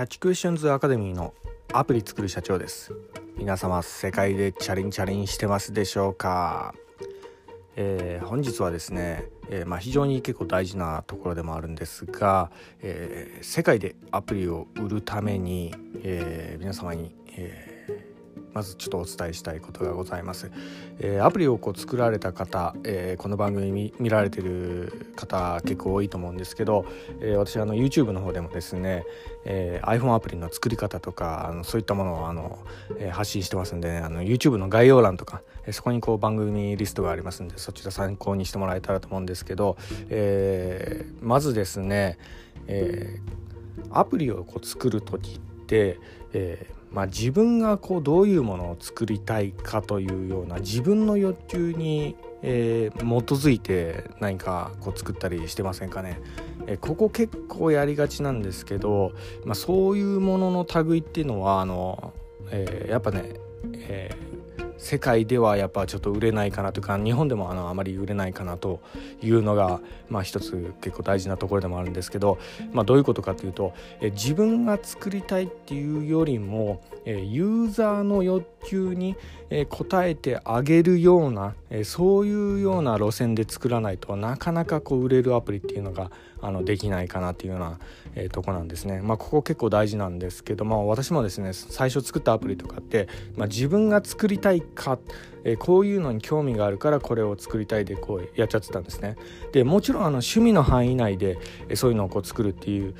ャッチクエスチョンズアカデミーのアプリ作る社長です。皆様世界でチャリンチャリンしてますでしょうか、えー、本日はですね、えー、まあ、非常に結構大事なところでもあるんですが、えー、世界でアプリを売るために、え皆様に、えまずちょっとお伝えしたいことがございます。えー、アプリをこう作られた方、えー、この番組見られてる方結構多いと思うんですけど、えー、私あの YouTube の方でもですね、え iPhone アプリの作り方とかあのそういったものをあの、え発信してますんで、ね、あの YouTube の概要欄とか、えそこにこう番組リストがありますんでそちら参考にしてもらえたらと思うんですけど、えまずですね、えアプリをこう作る時って、えーまあ、自分がこうどういうものを作りたいかというような自分の欲求に、えー、基づいて何かこう作ったりしてませんかね。えー、ここ結構やりがちなんですけど、まあ、そういうものの類っていうのはあの、えー、やっぱね、えー世界ではやっぱちょっと売れないかなというか日本でもあのあまり売れないかなというのが、まあ、一つ結構大事なところでもあるんですけど、まあ、どういうことかというとえ自分が作りたいっていうよりもえユーザーの欲求にえ応えてあげるようなそういうような路線で作らないとなかなかこう売れるアプリっていうのがあのできないかなっていうような、え、とこなんですね。まあ、ここ結構大事なんですけども私もですね最初作ったアプリとかって、まあ、自分が作りたいか、え、こういうのに興味があるからこれを作りたいでこうやっちゃってたんですね。でもちろんあの趣味の範囲内で、そういうのをこう作るっていう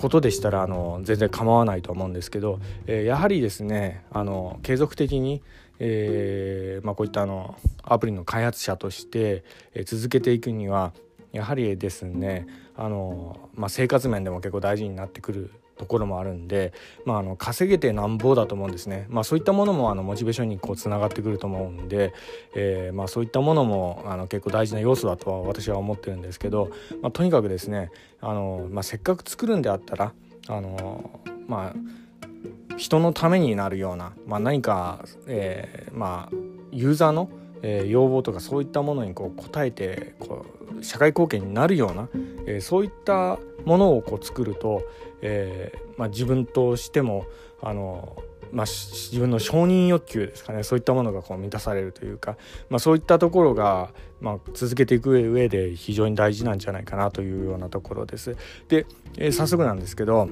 ことでしたらあの全然構わないと思うんですけど、えー、やはりですねあの継続的に、えーまあ、こういったあのアプリの開発者として、えー、続けていくにはやはりですねあの、まあ、生活面でも結構大事になってくるところもあるんで、まあ、あの稼げてなんぼだと思うんですね、まあ、そういったものもあのモチベーションにこうつながってくると思うんで、えー、まあ、そういったものもあの結構大事な要素だとは私は思ってるんですけど、まあ、とにかくですねあの、まあ、せっかく作るんであったらあのまあ人のためになるような、まあ、何か、えー、まあユーザーのえー、要望とかそういったものにこう応えてこう社会貢献になるような、えー、そういったものをこう作ると、えーまあ、自分としてもあの、まあ、自分の承認欲求ですかねそういったものがこう満たされるというか、まあ、そういったところが、ま、続けていく上で非常に大事なんじゃないかなというようなところです。で、えー、早速なんですけど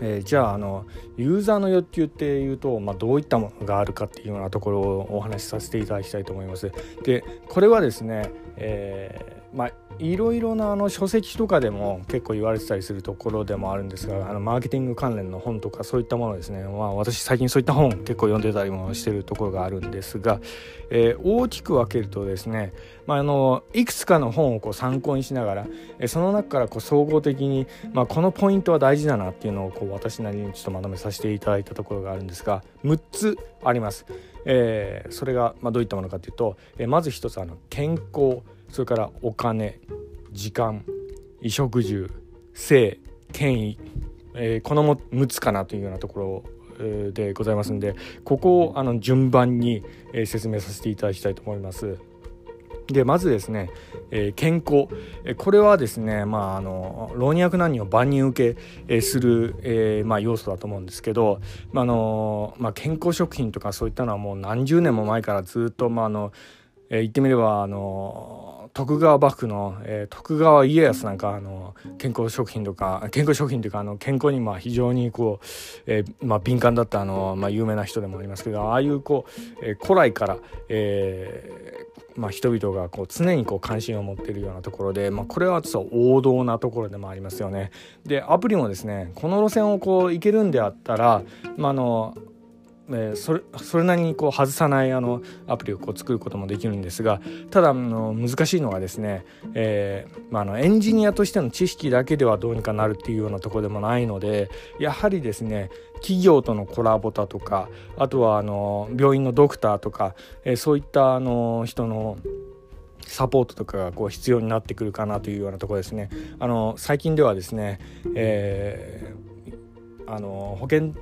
えー、じゃああのユーザーの欲求っていうと、まあ、どういったものがあるかっていうようなところをお話しさせていただきたいと思います。でこれはですね、え、まあいろいろなあの書籍とかでも結構言われてたりするところでもあるんですがあのマーケティング関連の本とかそういったものですね、まあ、私最近そういった本結構読んでたりもしてるところがあるんですが、えー、大きく分けるとですね、まあ、あのいくつかの本をこう参考にしながら、え、その中からこう総合的に、まあ、このポイントは大事だなっていうのをこう私なりにちょっとまとめさせていただいたところがあるんですが6つあります。えー、それがまあどういったものかというと、えー、まず一つあの健康それからお金時間衣食住性権威、えー、この6つかなというようなところでございますんでここをあの順番に説明させていただきたいと思います。でまずですね、えー、健康、えこれはですね、まあ、あの老若男女を万人受け、えする、えー、まあ、要素だと思うんですけど、まあのまあ、健康食品とかそういったのはもう何十年も前からずっと、まああのえー、言ってみればあの徳川幕府の、えー、徳川家康なんかあの健康食品とか健康食品というかあの健康にまあ非常にこう、えーまあ、敏感だったあの、まあ、有名な人でもありますけどああいうこう、えー、古来から、えーまあ、人々がこう常にこう関心を持っているようなところで、まあ、これは王道なところでもありますよね。でアプリもですねこの路線をこう行けるんであったら、まあ、あのえー、それそれなりにこう外さないあのアプリをこう作ることもできるんですがただあの難しいのはですね、えーまあ、のエンジニアとしての知識だけではどうにかなるっていうようなとこでもないのでやはりですね企業とのコラボだとかあとはあの病院のドクターとか、えー、そういったあの人のサポートとかがこう必要になってくるかなというようなとこですね。あの最近ではですね、えー、あの保険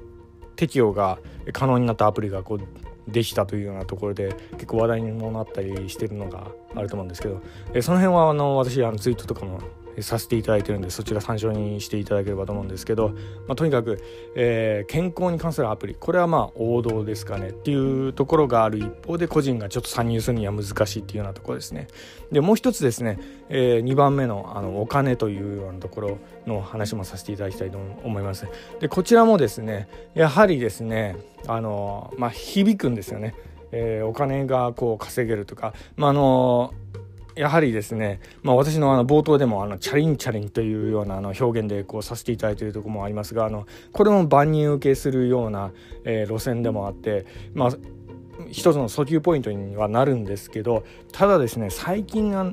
適用が可能になったアプリがこうできたというようなところで結構話題にもなったりしてるのがあると思うんですけど、えその辺はあの私あのツイートとかも、させていただいてるんでそちら参照にしていただければと思うんですけど、まあ、とにかく、えー、健康に関するアプリこれはまあ王道ですかねっていうところがある一方で個人がちょっと参入するには難しいっていうようなところですね。でもう一つですね、えー、2番目のあのお金というようなところの話もさせていただきたいと思います。でこちらもですねやはりですねあの、まあ、響くんですよね。えー、お金がこう稼げるとか、まあ、あのやはりですね、まあ、私のあの冒頭でもあのチャリンチャリンというようなあの表現でこうさせていただいているとこもありますがあのこれも万人受けするような、えー、路線でもあって、まあ、一つの訴求ポイントにはなるんですけどただですね最近あ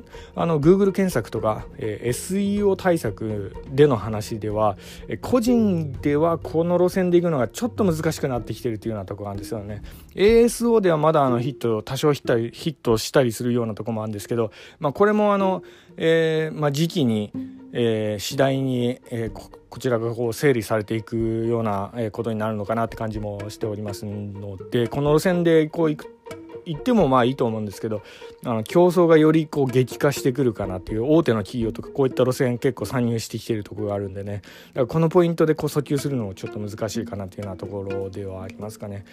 の Google 検索とか、えー、SEO 対策での話では、え、個人ではこの路線で行くのがちょっと難しくなってきてるというようなところなんですよね。ASO ではまだあのヒット多少ヒットしたりするようなとこもあるんですけど、まあ、これもあの、えーまあ、時期にえー、次第に、えー、こちらがこう整理されていくようなことになるのかなって感じもしておりますのでこの路線でこう行く行ってもまあいいと思うんですけどあの競争がよりこう激化してくるかなっていう大手の企業とかこういった路線結構参入してきてるところがあるんでねだからこのポイントでこう訴求するのもちょっと難しいかなっていうようなところではありますかね。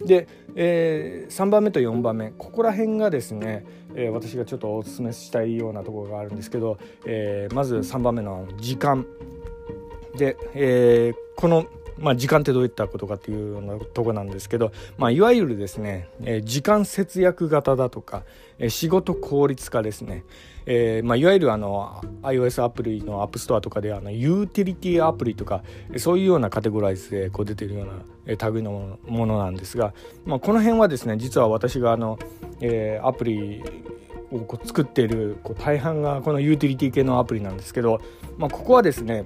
で、えー、3番目と4番目ここら辺がですね、えー、私がちょっとお勧めしたいようなところがあるんですけど、えー、まず3番目の時間で、えー、このまあ、時間ってどういったことかっていうようなとこなんですけど、まあ、いわゆるですね、えー、時間節約型だとか、えー、仕事効率化ですね、えーまあ、いわゆるあの iOS アプリのアップストアとかであのユーティリティアプリとかそういうようなカテゴライズでこう出てるような、えー、類のものなんですが、まあ、この辺はですね実は私があの、えー、アプリをこう作っているこう大半がこのユーティリティ系のアプリなんですけど、まあ、ここはですね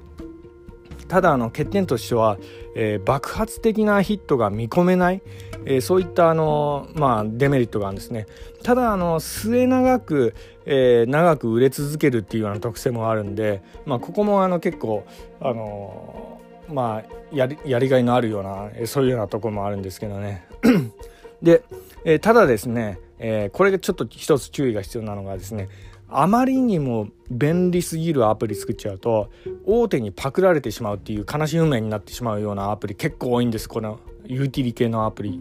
ただあの欠点としては、えー、爆発的なヒットが見込めない、えー、そういったあの、まあ、デメリットがあるんですね。ただあの末永く、えー、長く売れ続けるっていうような特性もあるんで、まあ、ここもあの結構あのまあやりやりがいのあるようなそういうようなところもあるんですけどね。で、えただですね、えこれがちょっと一つ注意が必要なのがですねあまりにも便利すぎるアプリ作っちゃうと大手にパクられてしまうっていう悲しい運命になってしまうようなアプリ結構多いんですこのユーティリ系のアプリ。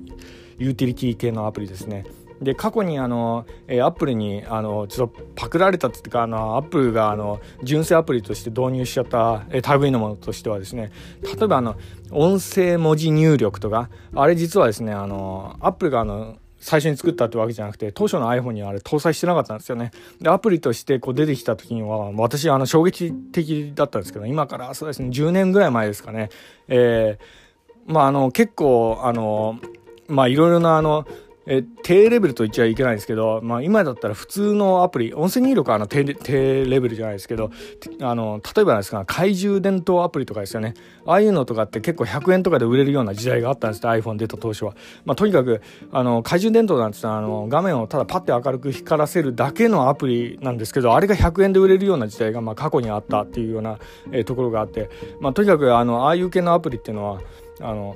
ユーティリティ系のアプリですね。で過去にあの、えー、アップルにあのちょっとパクられたっていうかあのアップルがあの純正アプリとして導入しちゃった、えー、類のものとしてはですね例えばあの音声文字入力とかあれ実はですねあのアップルがあの最初に作ったってわけじゃなくて当初の iPhone にはあれ搭載してなかったんですよね。でアプリとしてこう出てきた時には私あの衝撃的だったんですけど今からそうですね10年ぐらい前ですかね。えー、まああの結構あのまあいろいろなあのえ低レベルと言っちゃいけないんですけど、まあ、今だったら普通のアプリ音声入力はあの低レベルじゃないですけどあの例えばですか怪獣伝統アプリとかですよね。ああいうのとかって結構100円とかで売れるような時代があったんです iPhone 出た当初は、まあ、とにかくあの怪獣伝統なんてあの画面をただパッて明るく光らせるだけのアプリなんですけどあれが100円で売れるような時代がまあ過去にあったっていうような、えー、ところがあって、まあ、とにかくあのああいう系のアプリっていうのはあの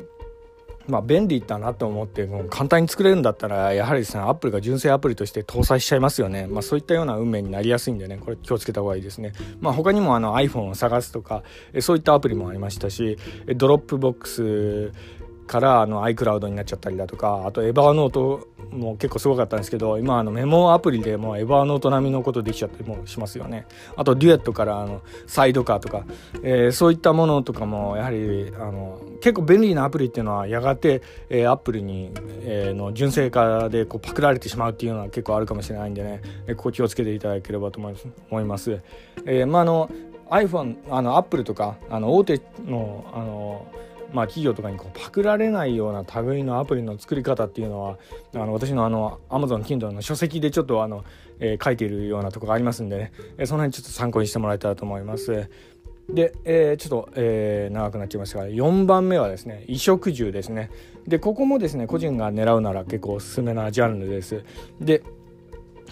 まあ、便利だなと思ってもう簡単に作れるんだったらやはりですねアップルが純正アプリとして搭載しちゃいますよね、まあ、そういったような運命になりやすいんでねこれ気をつけた方がいいですね、まあ、他にもあの iPhone を探すとかそういったアプリもありましたしドロップボックスからあの iCloud になっちゃったりだとかあとエバーノートも結構すごかったんですけど今あのメモアプリでもエバーノート並みのことできちゃったりもしますよねあとデュエットからあのサイドカーとか、えー、そういったものとかもやはりあの結構便利なアプリっていうのはやがて、えー、アップルに、えー、の純正化でこうパクられてしまうっていうのは結構あるかもしれないんでね、えー、ここ気をつけていただければと思います。えー、まああの iPhone あのアップルとかあの大手のあのまあ、企業とかにこうパクられないような類のアプリの作り方っていうのはあの私のあの Amazon Kindle の書籍でちょっとあの、えー、書いているようなとこがありますんでね、えー、その辺ちょっと参考にしてもらえたらと思います。で、えー、ちょっと、えー、長くなっちゃいましたが4番目はですね衣食住ですね。でここもですね個人が狙うなら結構おすすめなジャンルです。で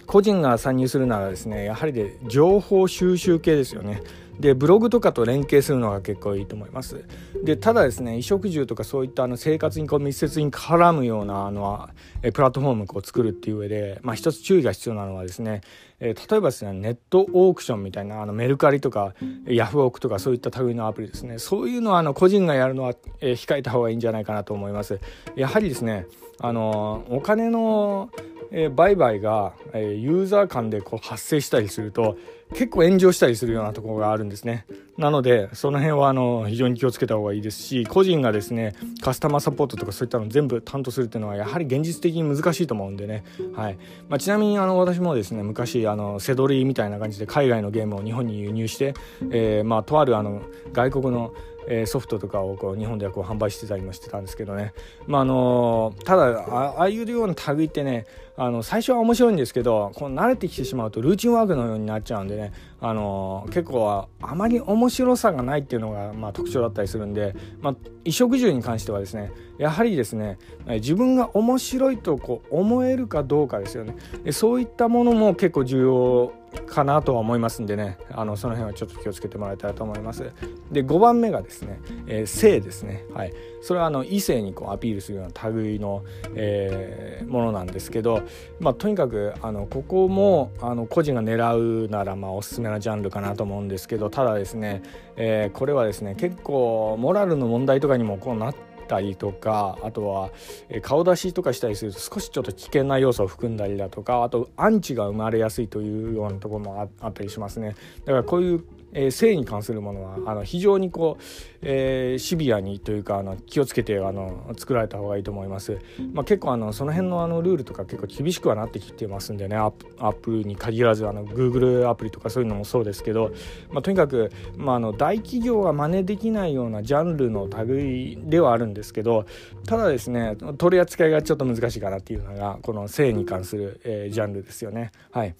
個人が参入するならですねやはりで情報収集系ですよね。でブログとかと連携するのが結構いいと思います。でただですね衣食住とかそういったあの生活にこう密接に絡むようなあのえプラットフォームを作るっていう上で、まあ、一つ注意が必要なのはですね、えー、例えばですねネットオークションみたいなあのメルカリとかヤフオクとかそういった類のアプリですね。そういうのはあの個人がやるのは、え、控えた方がいいんじゃないかなと思います。やはりですねあのお金のえー、売買が、えー、ユーザー間でこう発生したりすると結構炎上したりするようなところがあるんですね。なのでその辺はあの非常に気をつけた方がいいですし個人がですねカスタマーサポートとかそういったの全部担当するっていうのはやはり現実的に難しいと思うんでね、はい。まあ、ちなみにあの私もですね昔あのセドリみたいな感じで海外のゲームを日本に輸入して、えー、まあ、とあるあの外国のえソフトとかをこう日本ではこう販売してたりもしてたんですけどね、まあ、あのただああいうような類ってねあの最初は面白いんですけどこう慣れてきてしまうとルーチンワークのようになっちゃうんでね、あの結構あまり面白さがないっていうのが、まあ、特徴だったりするんで、まあ、衣食住に関してはですねやはりですね自分が面白いとこう思えるかどうかですよね。そういったものも結構重要かなとは思いますんでねあのその辺はちょっと気をつけてもらいたいと思います。で5番目がですね、えー、性ですね。はい。それはあの異性にこうアピールするような類の、えー、ものなんですけど、まあ、とにかくあのここもあの個人が狙うならまあおすすめなジャンルかなと思うんですけどただですね、えー、これはですね結構モラルの問題とかにもこうなってたりとかあとは顔出しとかしたりすると少しちょっと危険な要素を含んだりだとかあとアンチが生まれやすいというようなところもあったりしますね。だからこういうえー、性に関するものはあの非常にこう、えー、シビアにというかあの気をつけてあの作られた方がいいと思います、まあ、結構あのその辺のあのルールとか結構厳しくはなってきてますんでね。アップルに限らずあの Google アプリとかそういうのもそうですけど、まあ、とにかく、まあ、あの大企業が真似できないようなジャンルの類ではあるんですけどただですね取り扱いがちょっと難しいかなっていうのがこの性に関する、えー、ジャンルですよね。はい。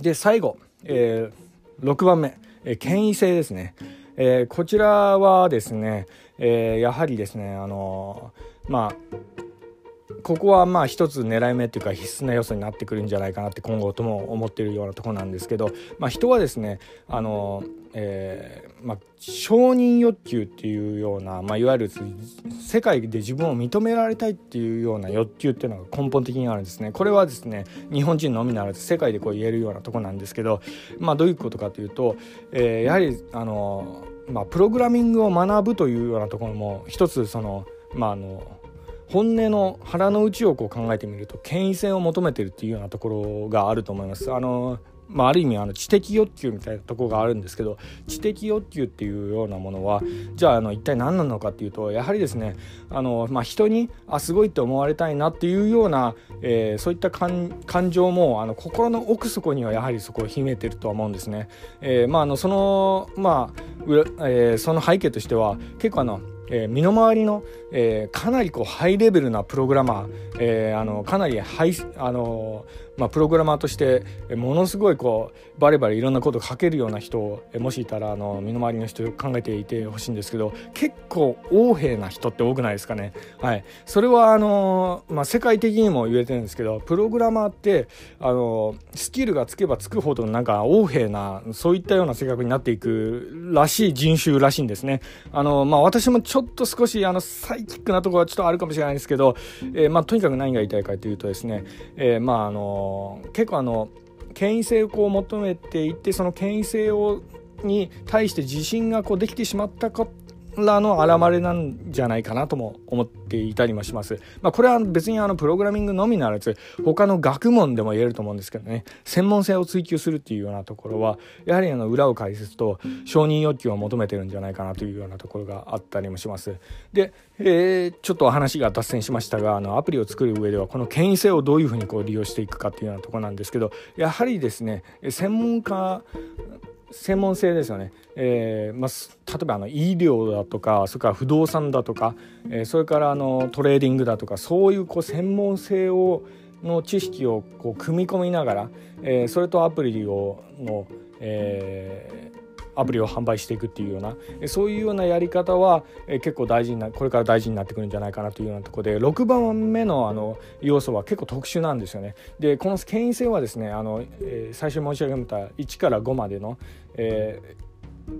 で最後、えー6番目、えー、権威性ですね、えー、こちらはですね、えー、やはりですねあのまあここはまあ一つ狙い目っていうか必須な要素になってくるんじゃないかなって今後とも思ってるようなとこなんですけど、まあ、人はですねあの、えーまあ、承認欲求っていうような、まあ、いわゆる世界で自分を認められたいっていうような欲求っていうのが根本的にあるんですね。これはですね日本人のみならず世界でこう言えるようなとこなんですけど、まあ、どういうことかというと、えー、やはりあの、まあ、プログラミングを学ぶというようなところも一つそのまああの本音の腹の内をこう考えてみると権威性を求めてるっていうようなところがあると思います。あのまあ、ある意味あの知的欲求みたいなところがあるんですけど知的欲求っていうようなものはじゃああの一体何なのかっていうとやはりですねあの、まあ、人にあすごいって思われたいなっていうような、えー、そういった感情もあの心の奥底にはやはりそこを秘めてるとは思うんですね。えー、まあ、あのそのまあ、えー、その背景としては結構あのえー、身の回りの、えー、かなりこうハイレベルなプログラマー、えー、あのかなりハイ、あのまあ、プログラマーとしてものすごいこうバリバリいろんなことを書けるような人をもしいたらあの身の回りの人考えていてほしいんですけど結構横柄な人って多くないですかね。はい、それはあの、まあ、世界的にも言えてるんですけどプログラマーってあのスキルがつけばつくほどなんか横柄なそういったような性格になっていくらしい人種らしいんですね。あのまあ、私もちょっと少しあのサイキックなところはちょっとあるかもしれないですけど、えーまあ、とにかく何が言いたいかというとですね、えー、まああの結構あの権威性をこう求めていてその権威性をに対して自信がこうできてしまったからの表れなんじゃないかなとも思っていたりもします。まあ、これは別にあのプログラミングのみならず他の学問でも言えると思うんですけどね専門性を追求するっていうようなところはやはりあの裏を返すと承認欲求を求めてるんじゃないかなというようなところがあったりもします。で、えー、ちょっと話が脱線しましたがあのアプリを作る上ではこの権威性をどういうふうにこう利用していくかっていうようなところなんですけどやはりですね専門家専門性ですよね、えーまあ、例えばあの医療だとかそれから不動産だとか、えー、それからあのトレーディングだとかそういうこう専門性をの知識をこう組み込みながら、えー、それとアプリをの、えアプリを販売していくっていうようなそういうようなやり方は結構大事になこれから大事になってくるんじゃないかなというようなところで6番目のあの要素は結構特殊なんですよね。でこの権威性はですねあの、えー、最初申し上げた1から5までの、えー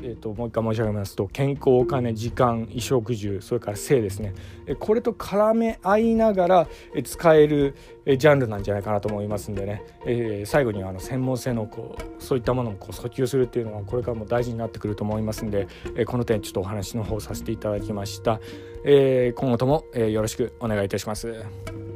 えーと、もう一回申し上げますと健康お金時間衣食住それから性ですね。これと絡め合いながら使えるジャンルなんじゃないかなと思いますんでね、えー、最後にはあの専門性のこうそういったものもこう訴求するっていうのはこれからも大事になってくると思いますんで、え、この点ちょっとお話の方させていただきました、えー、今後とも、えよろしくお願いいたします。